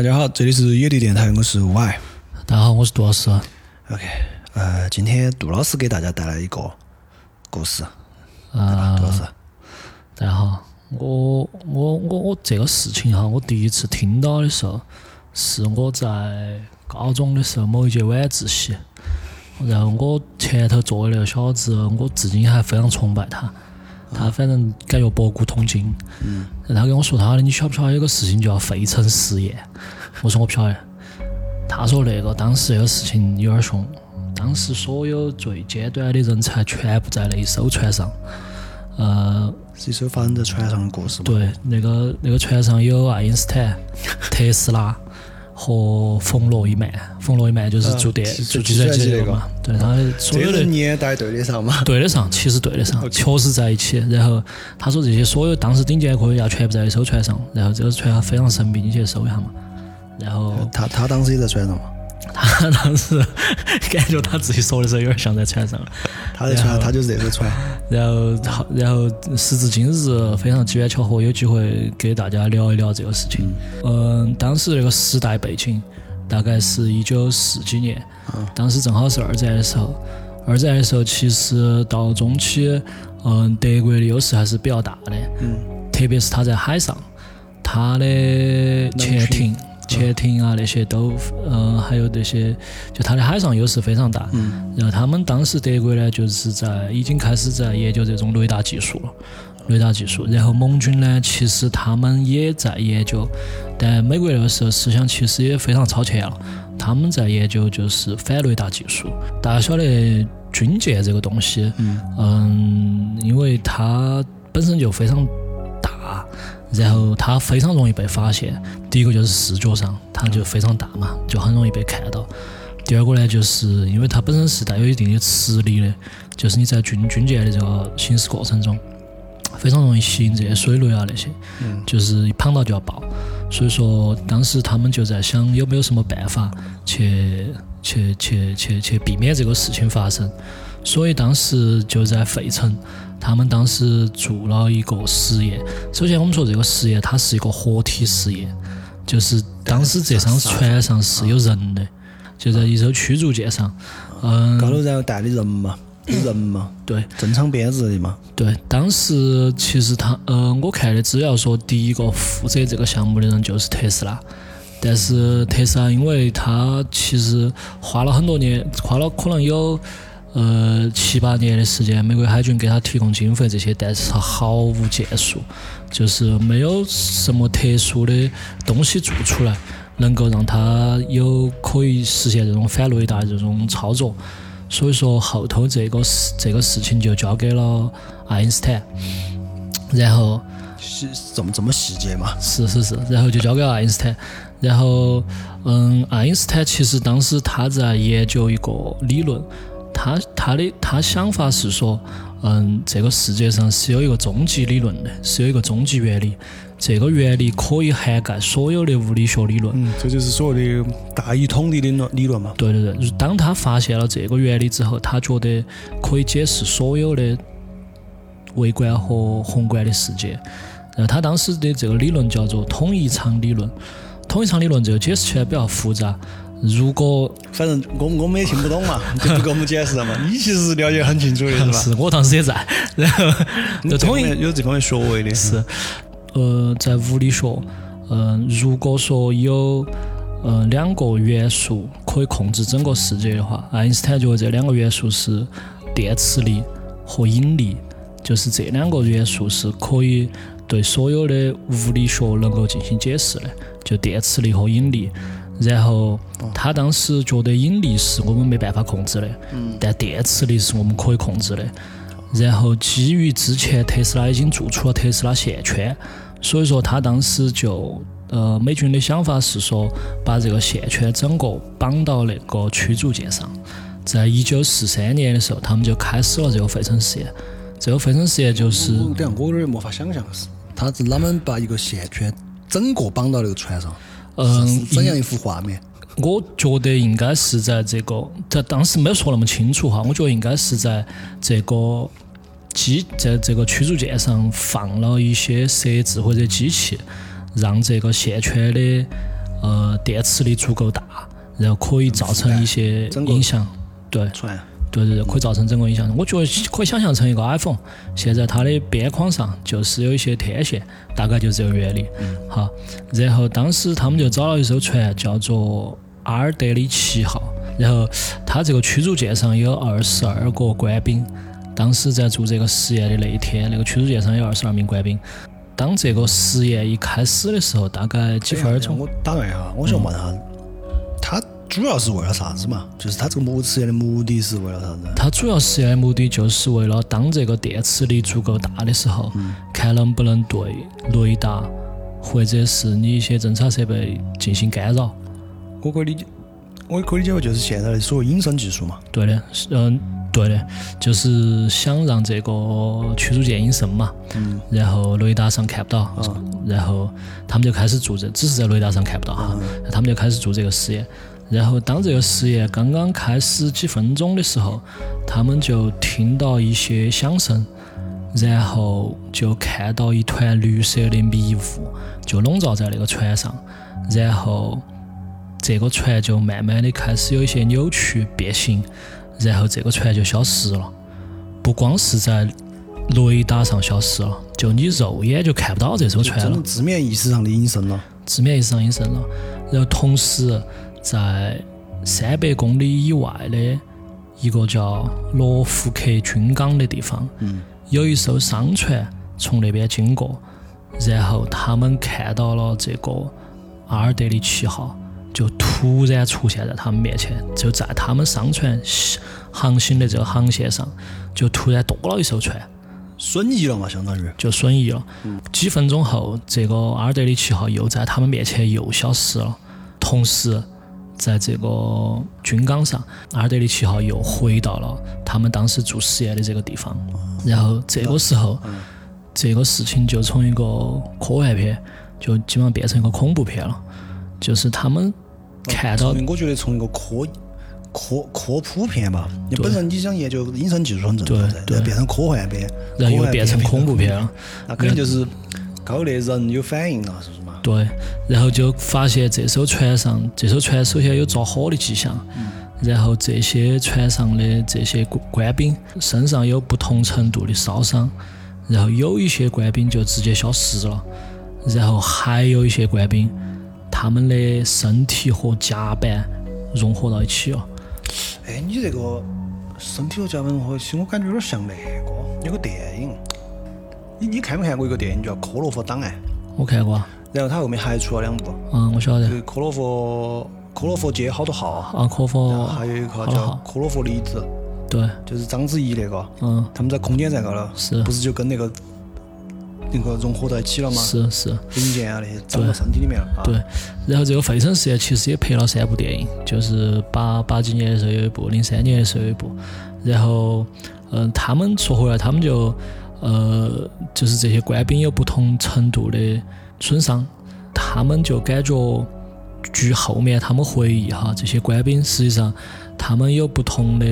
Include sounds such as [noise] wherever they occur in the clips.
大家好，这里是野地电台，我是 Y。大家好，我是杜老师。OK，呃，今天杜老师给大家带来一个故事，啊、杜老师。大家好，我我我我这个事情哈，我第一次听到的时候，是我在高中的时候某一节晚自习，然后我前头坐的那个小子，我至今还非常崇拜他，他反正感觉博古通今。嗯。他跟我说他的，你晓不晓得有个事情叫费城实验？我说我不晓得。他说那个当时那个事情有点凶，当时所有最尖端的人才全部在那一艘船上。呃，是一艘发生在船上的故事嘛？对，那个那个船上有爱因斯坦、特斯拉和冯诺依曼。冯诺依曼就是做电、做计算机计算机那个嘛，对，他所有的年代对得上嘛？对得上，其实对得上，确实在一起。然后他说这些所有当时顶尖科学家全部在一艘船上，然后这个船非常神秘，你去搜一下嘛。然后他他当时也在船上嘛？他当时感觉他自己说的时候有点像在船上，他在船，他就是这艘船。然后好，然后时至今日，非常机缘巧合，有机会给大家聊一聊这个事情。嗯，当时那个时代背景大概是一九四几年，当时正好是二战的时候。二战的时候，其实到中期，嗯，德国的优势还是比较大的，嗯，特别是他在海上，他的潜艇、潜艇啊那些都，嗯、还有那些，就它的海上优势非常大。嗯。然后他们当时德国呢，就是在已经开始在研究这种雷达技术了，雷达技术。然后盟军呢，其实他们也在研究，但美国那个时候思想其实也非常超前了，他们在研究就是反雷达技术。大家晓得军舰这个东西，嗯因为它本身就非常大，然后它非常容易被发现。第一个就是视觉上，它就非常大嘛，就很容易被看到。第二个呢，就是因为它本身是带有一定的磁力的，就是你在军军舰的这个行驶过程中，[coughs] 非常容易吸引这些水雷啊那些，就是一碰到就要爆。所以说，当时他们就在想有没有什么办法去去去去去避免这个事情发生。所以当时就在费城，他们当时做了一个实验。首先，我们说这个实验它是一个活体实验，就是当时这艘船上是有人的，就在一艘驱逐舰上。嗯，高头然后带的人嘛，有人嘛，对正常编制的嘛。对，当时其实他，呃，我看的资料说，第一个负责这个项目的人就是特斯拉。但是特斯拉，因为他其实花了很多年，花了可能有呃七八年的时间，美国海军给他提供经费这些，但是他毫无建树，就是没有什么特殊的东西做出来，能够让他有可以实现这种反雷达这种操作。所以说后头这个事这个事情就交给了爱因斯坦，然后是这么这么细节嘛？是是是，然后就交给了爱因斯坦。然后，嗯，爱因斯坦其实当时他在研究一个理论，他他的他想法是说，嗯，这个世界上是有一个终极理论的，是有一个终极原理，这个原理可以涵盖所有的物理学理论。嗯，这就是所谓的大一统的理论理论嘛。对对对，当他发现了这个原理之后，他觉得可以解释所有的微观和宏观的世界。然后他当时的这个理论叫做统一场理论。统一场理论这个解释起来比较复杂。如果反正我我们也听不懂嘛，[laughs] 就不给我们解释了嘛。你其实了解很清楚的是吧？是我当时也在，[laughs] 然后这就统一方面有这方面学位的。是，呃，在物理学，嗯、如果说有呃两个元素可以控制整个世界的话，爱因斯坦觉得这两个元素是电磁力和引力，就是这两个元素是可以对所有的物理学能够进行解释的，就电磁力和引力。然后他当时觉得引力是我们没办法控制的，但电磁力是我们可以控制的。然后基于之前特斯拉已经做出了特斯拉线圈，所以说他当时就呃美军的想法是说把这个线圈整个绑到那个驱逐舰上。在一九四三年的时候，他们就开始了这个费城实验。这个费城实验就是我等下我有点没法想象是，他是啷们把一个线圈整个绑到那个船上？嗯怎样一幅画面？我觉得应该是在这个，在当时没有说那么清楚哈，我觉得应该是在这个机在这个驱逐舰上放了一些设置或者机器，让这个线圈的呃电磁力足够大，然后可以造成一些影响。对船对对对，可以造成整个影响。我觉得可以想象成一个 iPhone，现在它的边框上就是有一些天线，大概就这个原理。好，然后当时他们就找了一艘船，叫做阿尔德里奇号。然后它这个驱逐舰上有二十二个官兵。当时在做这个实验的那一天，那个驱逐舰上有二十二名官兵。当这个实验一开始的时候，大概几分钟。我打断一下，我想问下，它主要是为了啥子嘛？就是它这个目实验的目的是为了啥子？它主要实验的目的就是为了当这个电磁力足够大的时候，看能不能对雷达或者是你一些侦察设备进行干扰。我可以理解，我可以理解为就是现在的所谓隐身技术嘛。对的，是嗯，对的，就是想让这个驱逐舰隐身嘛，嗯然后雷达上看不到，啊然后他们就开始做这，只是在雷达上看不到哈，他们就开始做这个实验。然后当这个实验刚刚开始几分钟的时候，他们就听到一些响声，然后就看到一团绿色的迷雾就笼罩在那个船上，然后这个船就慢慢的开始有一些扭曲变形，然后这个船就消失了。不光是在雷达上消失了，就你肉眼就看不到这艘船了真的。字面意思上的隐身了。字面意思上隐身了。然后同时在三百公里以外的一个叫罗福克军港的地方，嗯有一艘商船从那边经过，然后他们看到了这个阿尔德里奇号，就突然出现在他们面前，就在他们商船航行的这个航线上，就突然多了一艘船。损益了嘛，相当于。就损益了。几分钟后，这个阿尔德里奇号又在他们面前又消失了。同时，在这个军港上，阿尔德里奇号又回到了他们当时做实验的这个地方。然后这个时候，这个事情就从一个科幻片，就基本上变成一个恐怖片了。就是他们看到我觉得从一个科科科普片吧，你本身你想研究隐身技术很正常噻，对对变成科幻片，然后又变成恐怖片了。那肯定就是高的人有反应了，是不是嘛？对，然后就发现这艘船上，这艘船首先有着火的迹象，然后这些船上的这些官官兵身上有不同程度的烧伤，然后有一些官兵就直接消失了，然后还有一些官兵，他们的身体和甲板融合到一起了。哎，你这个身体和甲板融合起，我感觉有点像那个有个电影，你你看没看过一个电影叫《科洛弗档案》？我看过啊，然后他后面还出了两部，嗯，我晓得。就，是科洛弗科洛弗街好多号，啊，科佛还有一个叫好了好，科洛弗离子，对，就是章子怡那个，嗯，他们在空间站高头，是。不是就跟那个那个融合在一起了吗？是是。零件啊那些长到身体里面了。啊。对，然后这个费城实验其实也拍了三部电影，就是八八几年的时候有一部，零三年的时候有一部。然后，嗯、他们说回来，他们就，呃，就是这些官兵有不同程度的损伤，他们就感觉，据后面他们回忆哈，这些官兵实际上他们有不同的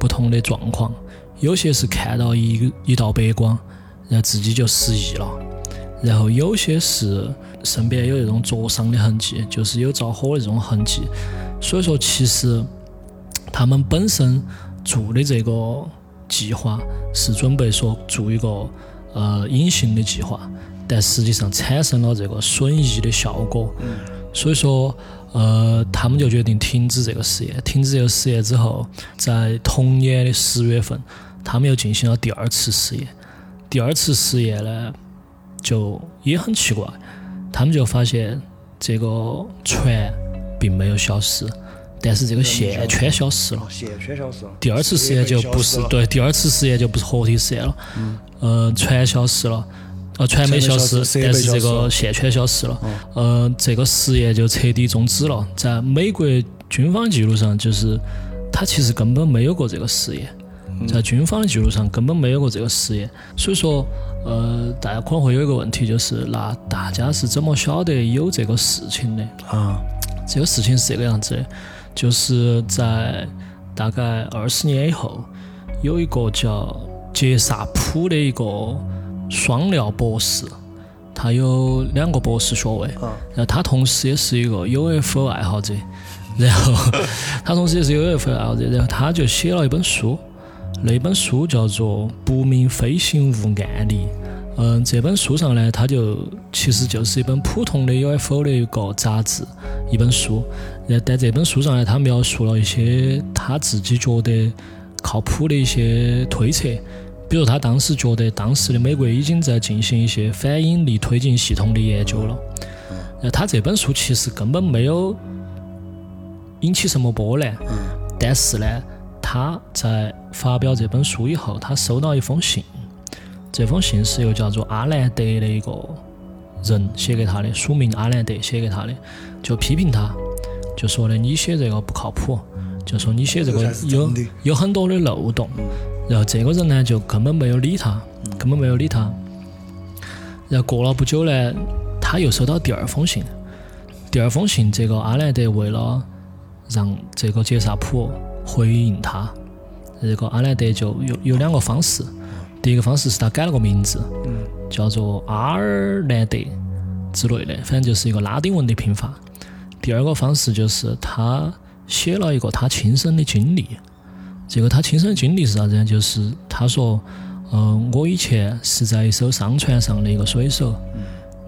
不同的状况，有些是看到一一道白光，然后自己就失忆了。然后有些是身边有那种灼伤的痕迹，就是有着火的这种痕迹。所以说，其实他们本身做的这个计划是准备说做一个呃隐形的计划，但实际上产生了这个损益的效果。所以说，呃，他们就决定停止这个实验。停止这个实验之后，在同年的十月份，他们又进行了第二次实验。第二次实验呢，就也很奇怪，他们就发现这个船并没有消失，但是这个线圈消失了。哦线圈消失了。第二次实验就不是对，第二次实验就不是活体实验了。呃，船消失了，呃，传媒消失，但是这个线圈消失了。呃，这个实验就彻底终止了。在美国军方记录上，就是他其实根本没有过这个实验。在军方的记录上根本没有过这个实验，所以说，呃，大家可能会有一个问题，就是那大家是怎么晓得有这个事情的？啊，这个事情是这个样子的，就是在大概二十年以后，有一个叫杰萨普的一个双料博士，他有两个博士学位，啊然后他同时也是一个 UFO 爱好者，然后他同时也是 UFO 爱好者，然后他就写了一本书，那本书叫做《不明飞行物案例》。嗯，这本书上呢，它就其实就是一本普通的 UFO 的一个杂志，一本书。然后在这本书上呢，他描述了一些他自己觉得靠谱的一些推测，比如他当时觉得当时的美国已经在进行一些反引力推进系统的研究了。然后他这本书其实根本没有引起什么波澜，但是呢，他在发表这本书以后，他收到一封信，这封信是由叫做阿兰德的一个人写给他的，署名阿兰德写给他的，就批评他，就说的你写这个不靠谱，就说你写这个有有很多的漏洞。然后这个人呢，就根本没有理他，根本没有理他。然后过了不久呢，他又收到第二封信。第二封信，这个阿兰德为了让这个杰萨普回应他，这个阿兰德就有有两个方式。第一个方式是他改了个名字，叫做阿尔兰德之类的，反正就是一个拉丁文的拼法。第二个方式就是他写了一个他亲身的经历。这个他亲身的经历是啥子呢？就是他说，嗯、我以前是在一艘商船上的一个水手，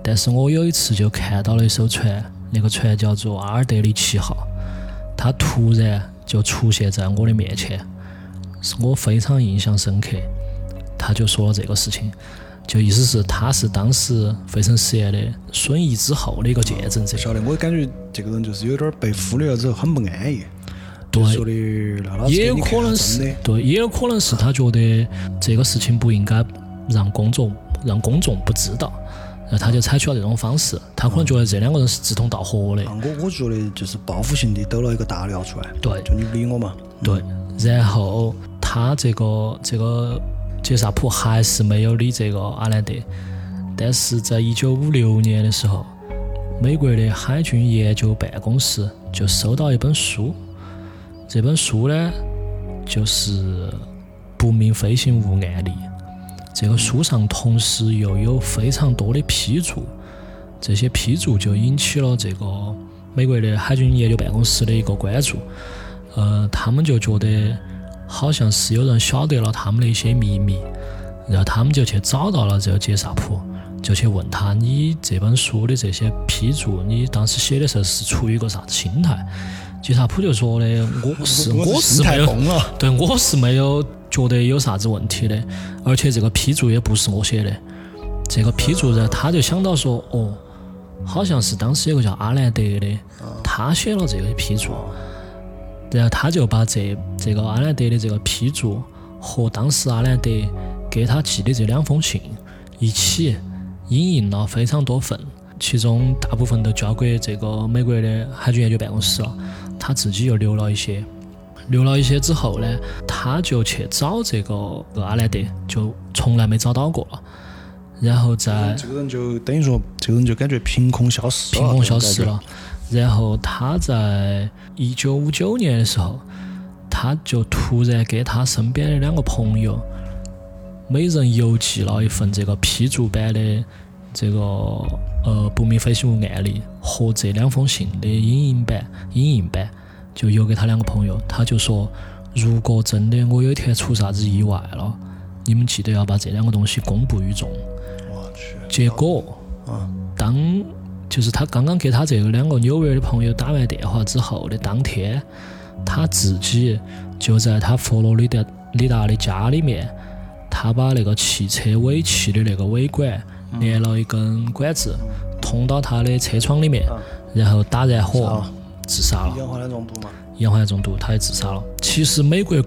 但是我有一次就看到了一艘船，那个船叫做阿尔德里奇号，它突然就出现在我的面前，是我非常印象深刻。他就说了这个事情，就意思是他是当时费城实验的损益之后的一个见证者。晓得，我感觉这个人就是有点儿被忽略了之后很不安逸。对也有可能是，对，也有可能是他觉得这个事情不应该让公众让公众不知道，然后他就采取了这种方式。他可能觉得这两个人是志同道合的，我我觉得就是报复性的抖了一个大料出来，对就你不理我嘛，对。然后他这个这个杰萨普还是没有理这个阿兰德，但是在一九五六年的时候，美国的海军研究办公室就收到一本书，这本书呢就是《不明飞行物案例》。这个书上同时又有非常多的批注，这些批注就引起了这个美国的海军研究办公室的一个关注。呃，他们就觉得好像是有人晓得了他们的一些秘密，然后他们就去找到了这个杰萨普，就去问他：你这本书的这些批注，你当时写的时候是出于一个啥子心态？杰萨普就说的：我是我是没有太疯了，对，我是没有觉得有啥子问题的，而且这个批注也不是我写的。这个批注呢，他就想到说，哦，好像是当时有个叫阿兰德的，他写了这个批注，然后他就把这这个阿兰德的这个批注和当时阿兰德给他寄的这两封信一起影印了非常多份，其中大部分都交给这个美国的海军研究办公室了，他自己又留了一些。留了一些之后呢，他就去找这个阿兰德，就从来没找到过了。然后在这个人就等于说，这个人就感觉凭空消失了，凭空消失了。然后他在一九五九年的时候，他就突然给他身边的两个朋友，每人邮寄了一份这个批注版的这个呃不明飞行物案例和这两封信的影印版、影印版，就邮给他两个朋友。他就说，如果真的我有一天出啥子意外了，你们记得要把这两个东西公布于众。我去，结果，啊，当就是他刚刚给他这个两个纽约的朋友打完电话之后的当天，他自己就在他佛罗里达里达的家里面，他把那个汽车尾气的那个尾管连了一根管子通到他的车窗里面，然后打燃火啊自杀了。氧化碳中毒嘛，氧化碳中毒，他也自杀了。其实美国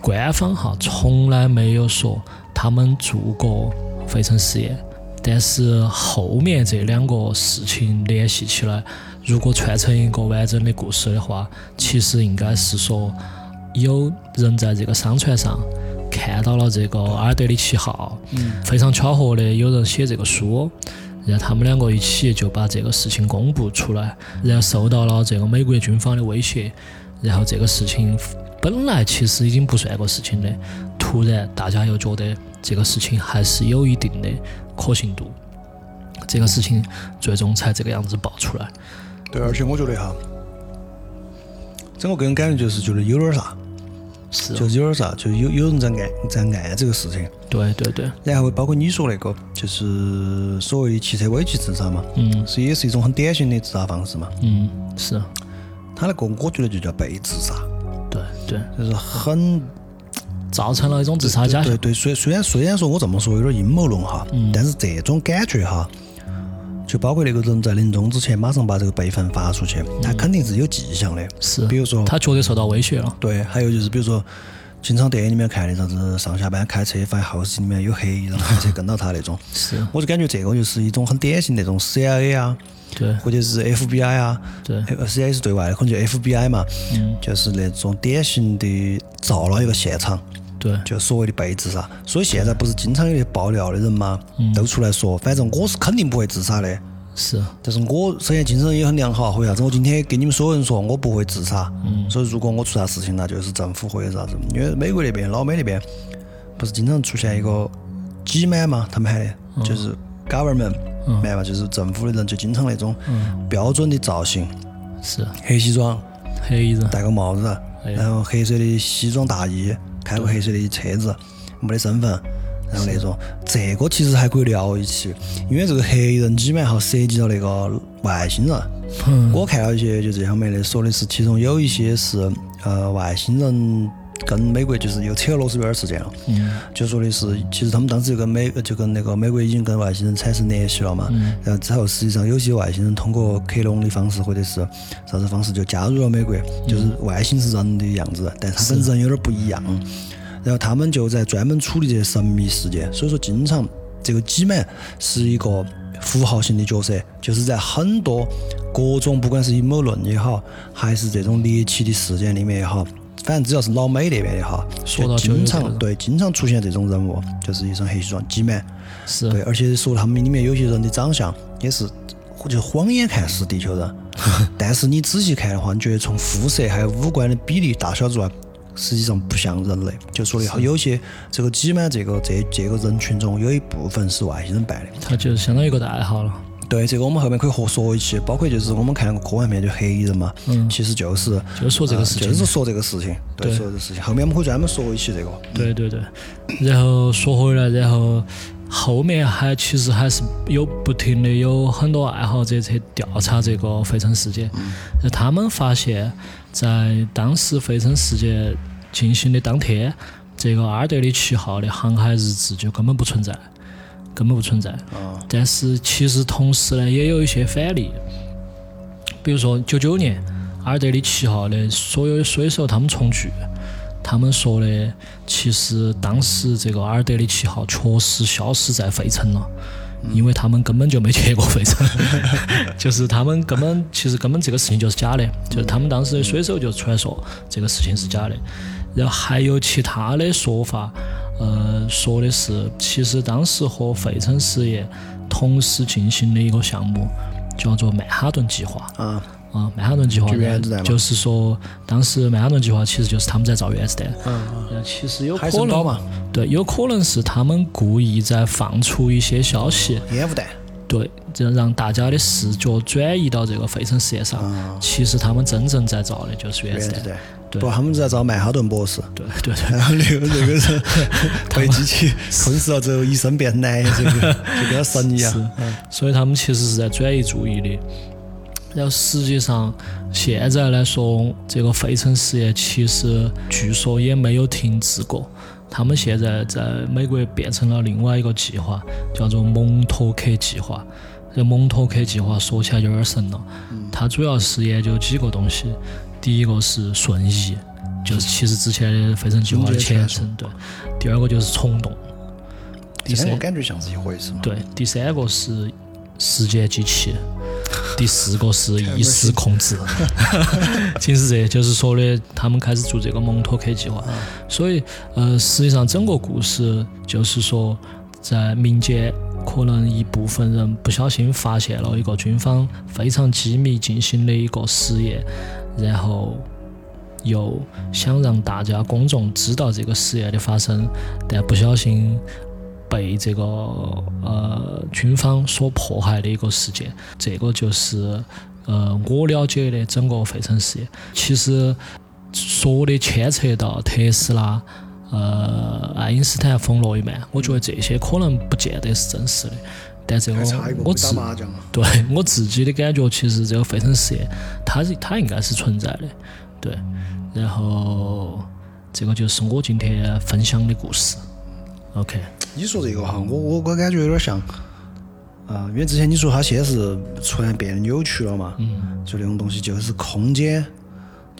官方哈从来没有说他们做过飞尘实验，但是后面这两个事情联系起来，如果串成一个完整的故事的话，其实应该是说有人在这个商船上看到了这个阿尔德里奇号，非常巧合的有人写这个书。然后他们两个一起就把这个事情公布出来，然后受到了这个美国军方的威胁，然后这个事情本来其实已经不算个事情的，突然大家又觉得这个事情还是有一定的可信度。这个事情最终才这个样子爆出来。对，而且我觉得哈，整个个人感觉就是觉得有点啥，是，就是有点啥，就有有人在暗在暗这个事情。对对对，然后包括你说那个，就是所谓的汽车尾气自杀嘛，嗯。是也是一种很典型的自杀方式嘛。嗯，是，他那个我觉得就叫被自杀，对对，就是很造成了一种自杀假象。对对，虽虽然虽然说我这么说有点阴谋论哈，嗯。但是这种感觉哈，就包括那个人在临终之前马上把这个备份发出去，他肯定是有迹象的。是，比如说他绝对受到威胁了。对，还有就是比如说，经常电影里面看的啥子上下班开车，发现后视镜里面有黑衣人开车跟到他那种，[laughs] 是，我就感觉这个就是一种很典型的那种 CIA 啊，对或者是 FBI 啊，对，呃 CIA 是对外的，可能就 FBI 嘛，嗯就是那种典型的造了一个现场。对，就所谓的被自杀，所以现在不是经常有些爆料的人吗，嗯。都出来说，反正我是肯定不会自杀的。是，但是我首先精神也很良好，为啥子我今天跟你们所有人说我不会自杀？嗯。所以如果我出啥事情，那就是政府或者啥子。因为美国那边、老美那边不是经常出现一个 G man 嘛，他们喊的，嗯。就是 government man 嘛，就是政府的人，就经常那种嗯。标准的造型，是。黑西装，黑衣人。戴个帽子，哎然后黑色的西装大衣，开过黑色的车子，没得身份，然后那种，这个其实还可以聊一起，因为这个黑人基本上涉及到那个外星人。嗯。我看到一些就这方面的，说的是其中有一些是呃外星人跟美国就是又扯了螺丝边儿事件了，嗯。就说的是其实他们当时就跟美就跟那个美国已经跟外星人产生联系了嘛，嗯。然后之后实际上有些外星人通过克隆的方式或者是啥子方式就加入了美国，就是外星是人的样子，但他跟人有点不一样。然后他们就在专门处理这些神秘事件，所以说经常这个基曼是一个符号性的角色，就是在很多各种不管是阴谋论也好，还是这种猎奇的事件里面也好，反正只要是老美那边的哈，说到就经常对经常出现这种人物，就是一身黑西装基曼。是对，而且说他们里面有些人的长相也是，就晃眼看是地球人，[laughs] 但是你仔细看的话，你觉得从肤色还有五官的比例大小之外，实际上不像人类。就说的有些这个挤满这个这这个人群中有一部分是外星人扮的。他就是相当于一个代号了。对，这个我们后面可以合说一期，包括就是我们看那个科幻片就黑衣人嘛，其实就是就是说这个事情。呃就是说这个事情，对，对。说这个事情。后面我们可以专门说一期这个。对对对，然后说回来，然后后面还其实还是有不停的有很多爱好者去调查这个飞城事件，那他们发现，在当时飞城事件进行的当天，这个阿尔德里七号的航海日志就根本不存在，根本不存在。啊，但是其实同时呢，也有一些反例，比如说九九年阿尔德里七号的所有的水手他们重聚，他们说的其实当时这个阿尔德里七号确实消失在费城了。因为他们根本就没去过费城，[laughs] 就是他们根本其实根本这个事情就是假的，就是他们当时的水手就出来说这个事情是假的，然后还有其他的说法，呃，说的是其实当时和费城实验同时进行的一个项目叫做曼哈顿计划。啊，啊，曼哈顿计划就是说，当时曼哈顿计划其实就是他们在造原子弹。嗯嗯，其实有可能嘛，对，有可能是他们故意在放出一些消息，烟雾弹。对，这让大家的视觉转移到这个费城实验上。其实他们真正在造的就是原子弹。对不，他们在找曼哈顿博士。对对对，然后那个 [laughs] 那个人被机器吞噬了之后，一身变蓝，[laughs] 这个就跟神一样。嗯所以他们其实是在转移注意力。然后实际上，现在来说，这个费城实验其实据说也没有停止过。他们现在在美国变成了另外一个计划，叫做蒙托克计划。这蒙托克计划说起来有点神了，它主要是研究几个东西。第一个是瞬移，就是其实之前的费城计划的前身，对。第二个就是虫洞，第三个感觉像是一回事嘛。对，第三个是时间机器，[laughs] 第四个是意识控制。[laughs] 其实这就是说的，他们开始做这个蒙托克计划。所以，呃，实际上整个故事就是说，在民间可能一部分人不小心发现了一个军方非常机密进行的一个实验，然后。又想让大家公众知道这个实验的发生，但不小心被这个呃军方所迫害的一个事件。这个就是呃我了解的整个费城事业。其实说的牵扯到特斯拉、呃爱因斯坦、冯诺依曼，我觉得这些可能不见得是真实的。但这个还差一个会我自。[laughs] 对我自己的感觉，其实这个费城实验，它是它应该是存在的，对。然后这个就是我今天分享的故事。OK，你说这个哈，我我我感觉有点像，啊、因为之前你说它先是突然变得扭曲了嘛，嗯，就那种东西就是空间，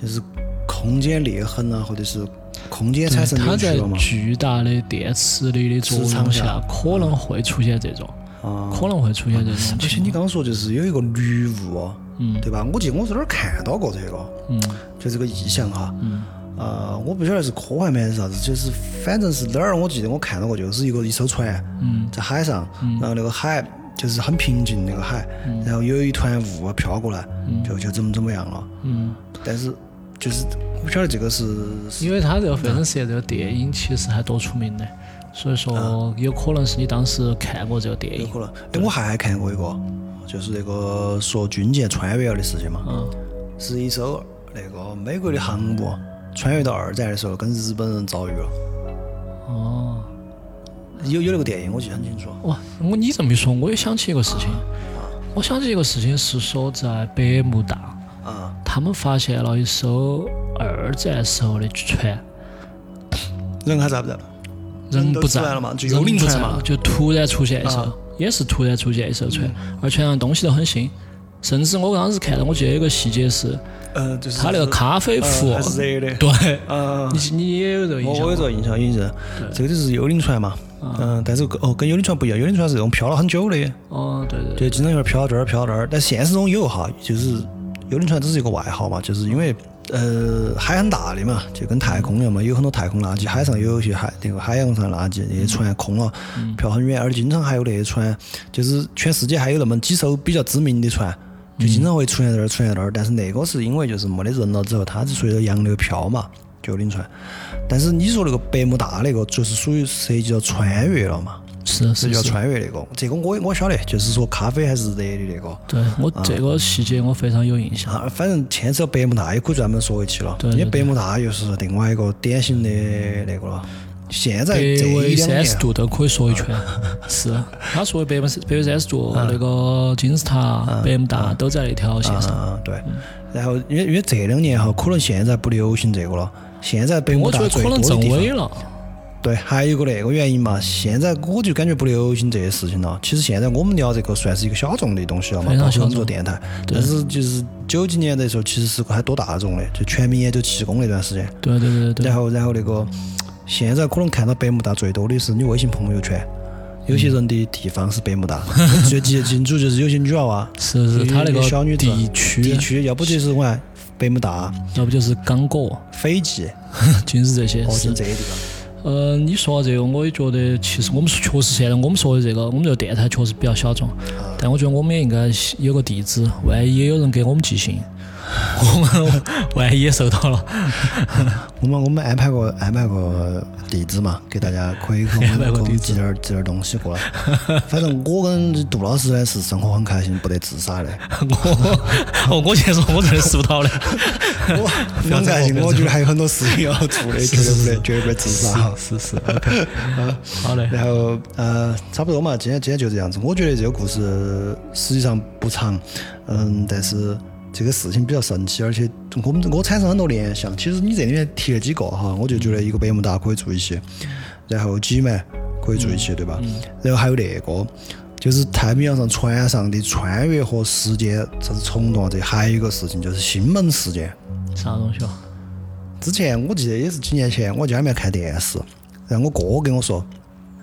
就是空间裂痕啊，或者是空间产生它在扭曲了嘛，巨大的电磁力的作磁场下，可能会出现这种，啊。可能会出现这种而且。你刚刚说就是有一个绿雾，哦嗯。对吧？我记得我在哪儿看到过这个，嗯。就这个意象哈。嗯。呃，我不晓得是科幻片还是啥子，就是反正是哪儿，我记得我看到过，就是一个一艘船嗯。在海上，然后那个海就是很平静那个海，然后有一团雾飘过来，就就怎么怎么样了。嗯，但是就是我不晓得这个是是。因为它这个非常适合这个电影其实还多出名的，所以说有可能是你当时看过这个电影。有可能。哎，我还看过一个，就是那个说军舰穿越了的事情嘛，嗯是一艘那个美国的航母穿越到二战的时候跟日本人遭遇了。哦。有有那个电影，我记得很清楚。哇，我你这么一说，我也想起一个事情。我想起一个事情是说，在百慕大，啊，他们发现了一艘二战时候的船，人还在不在？都人不在了嘛就幽灵船嘛不在了就突然出现一艘啊，也是突然出现一艘船，而船上东西都很新。甚至我当时看到，我记得有个细节是，呃，就是他那个咖啡壶呃还，是热的。对，啊，你你也有这个印象吗我我有这？个印象，有印象。这个就是幽灵船嘛。嗯，但是哦，跟幽灵船不一样，幽灵船是这种漂了很久的，哦，对对对，就经常有点飘这儿飘那儿。但现实中有哈，就是幽灵船只是一个外号嘛，就是因为呃海很大的嘛，就跟太空一样嘛，有很多太空垃圾，海上有一些海那个海洋上的垃圾，那些船空了，漂很远，而且经常还有那些船，就是全世界还有那么几艘比较知名的船。就经常会出现在这儿，出现在那儿，但是那个是因为就是没得人了之后，它是随着洋流飘嘛，就幽灵船。但是你说那个百慕大那个，就是属于涉及到穿越了嘛，是是叫，穿越那个，这个我我晓得，就是说咖啡还是热的那个。对我这个细节我非常有印象。啊，反正牵扯到百慕大也可以专门说一期了，因为百慕大又是另外一个典型的那个了。现在北这一三十，度都可以说一圈，[laughs] 是。他说的北纬北纬三十度，嗯那个金字塔、百慕大都在那条线上。啊，对。然后因为因为这两年哈，可能现在不流行这个了，现在百慕我觉得大最多可能正的地方伪了，对，还有一个那个原因嘛，现在我就感觉不流行这些事情了。其实现在我们聊这个算是一个小众的东西了嘛，包括我们小众做电台。但是就是九几年的时候，其实是还多大众的，就全民研究气功那段时间。对对对对然后然后那个现在可能看到百慕大最多的是你微信朋友圈，有些人的地方是百慕大，[laughs] 最记得清楚就是有些女娃娃。是是，他那个小女子地区，地区，要不就是我看百慕大、要不就是刚果，斐济、[laughs] 尽是这些。哦，是就这些地方。嗯，你说这个，我也觉得，其实我们确实现在我们说的这个，我们这个电台确实比较小众，但我觉得我们也应该有个地址，万一也有人给我们寄信，[laughs] [laughs] 我们万一也收到了，我们我们安排个安排个地址嘛，给大家可以给我们寄点儿寄点儿东西过来。反正我跟杜老师呢是生活很开心，不得自杀的。[laughs] 我哦，我先说我这儿收不到的，我很开心，我觉得还有很多事情要做的，绝对不得绝对不得自杀。是是好嘞，然后呃，差不多嘛，今天今天就这样子。我觉得这个故事实际上不长，嗯，但是这个事情比较神奇，而且我们我产生很多联想。其实你这里面提了几个哈，我就觉得一个百慕大可以做一些，然后几曼可以做一些，对吧？然后还有那个。就是太平洋上船上的穿越和时间啥子虫洞啊，这还有一个事情就是星门事件。啥东西啊？之前我记得也是几年前，我家里面看电视，然后我哥跟我说，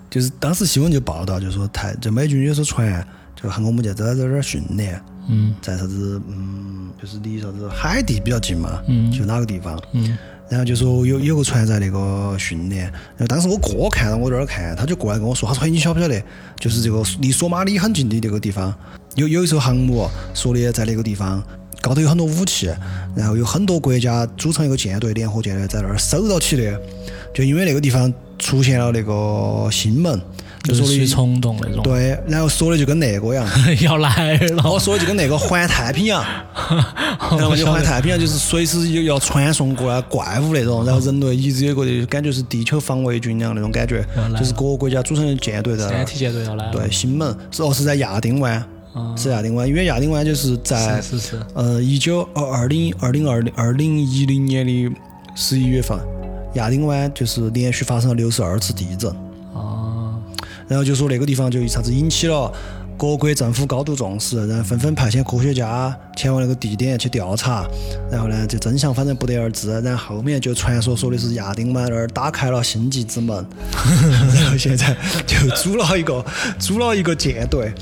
就是当时新闻就报道，就说台就美军有艘船，就航空母舰在在这儿训练，嗯。在啥子嗯，就是离啥子海地比较近嘛，嗯。就哪个地方，嗯。然后就说有有个船在那个训练，然后当时我哥看到我在那儿看，他就过来跟我说，他说：“嘿，你晓不晓得，就是这个离索马里很近的这个地方，有有一艘航母，说的在那个地方高头有很多武器，然后有很多国家组成一个舰队，联合舰队在那儿守到起的，就因为那个地方出现了那个星门。”就是属于冲动那种。对，然后说的就跟那个一样，[laughs] 要来了。我说的就跟那个环太平洋，[laughs] 然后就环太平洋就是随时有要传送过来怪物那种，然后人类一直有个感觉是地球防卫军一样那种感觉，就是各个国家组成的舰队在体舰队要来。对，新门是哦是在亚丁湾。是亚丁湾，因为亚丁湾就是在是是呃一九二二零二零二零二零一零年的十一月份，亚丁湾就是连续发生了六十二次地震。然后就说那个地方就一下子引起了。各国政府高度重视，然后纷纷派遣科学家前往那个地点去调查，然后呢，这真相反正不得而知。然后后面就传说说的是亚丁湾那儿打开了星际之门，然 [laughs] 后现在就组了一个组了一个舰队，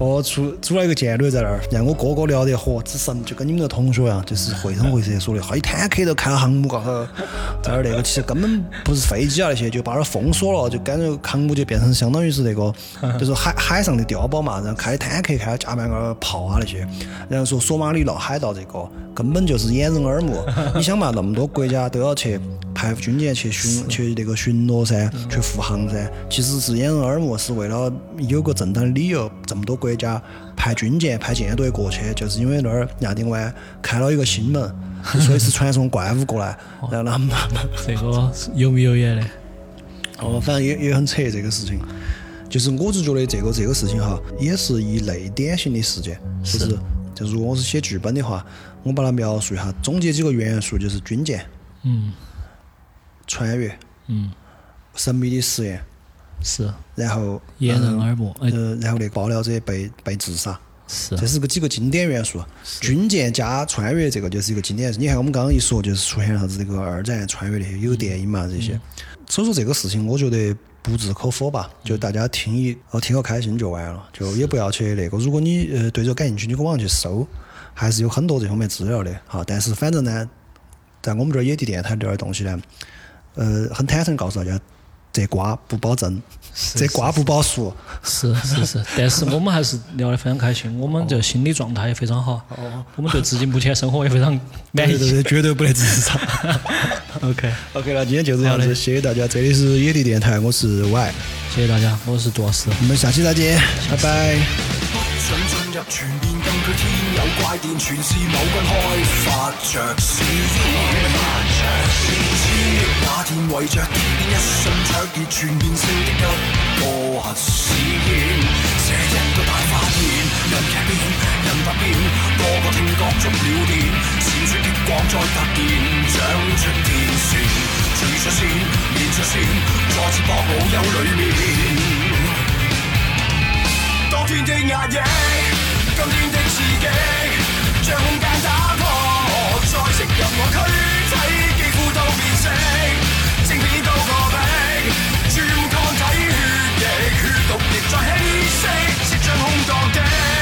哦，组组了一个舰队在那儿，让我哥哥聊得火，之神就跟你们的同学一样，就是绘声绘色说的，好一坦克都开到航母高头，在那儿那个其实根本不是飞机啊那些，就把那儿封锁了，就感觉航母就变成相当于是那个，就是海海上的碉堡嘛。然后开坦克，开加满个炮啊那些，然后说索马里闹海盗这个根本就是掩人耳目。[laughs] 你想嘛，那么多国家都要去派军舰去巡去那个巡逻噻，去护航噻，其实是掩人耳目，是为了有个正当的理由。这么多国家派军舰、派舰队过去，就是因为那儿亚丁湾开了一个新门，[laughs] 随时传送怪物过来。然后他们 [laughs] 这个有没有演的？哦，反正也也很扯这个事情。就是我就觉得这个这个事情哈，也是一类典型的事件。就是，就如果我是写剧本的话，我把它描述一下，总结几个元素，就是军舰，嗯，穿越，嗯，神秘的实验，是，然后掩人耳目，呃，然后那个爆料者被被自杀，是，这是个几个经典元素。军舰加穿越，这个就是一个经典。你看我们刚刚一说，就是出现了啥子这个二战穿越那些，有电影嘛这些。所以说这个事情，我觉得。不置可否吧，就大家听一哦听个开心就完了，就也不要去那个。如果你呃对这个感兴趣，你可网上去搜，还是有很多这方面资料的哈。但是反正呢，在我们这儿野地电台这点东西呢，呃，很坦诚告诉大家。这瓜不保真，这瓜不保熟。是是是，但是我们还是聊得非常开心，我们这心理状态也非常好。哦。我们对自己目前生活也非常满意。对对对，绝对不得自杀。[laughs] OK OK，那今天就这样子，谢谢大家。这里是野地电台，我是 Y。谢谢大家，我是杜老师。我们下期再见，拜拜。入全变禁区天有怪电，全是某军开发着小子。那天围着电变一瞬灼热，全变性的急个核试验，这一个大发现，人剧变，人发变，个个听觉触了电，闪烁激光再突然，长出电线，住出线，连出线，再次博老有里面。天的压抑今天的刺激将空间打破。再食入我躯体肌乎都变色正片都破壁转看睇血液血毒亦再稀释即将空荡的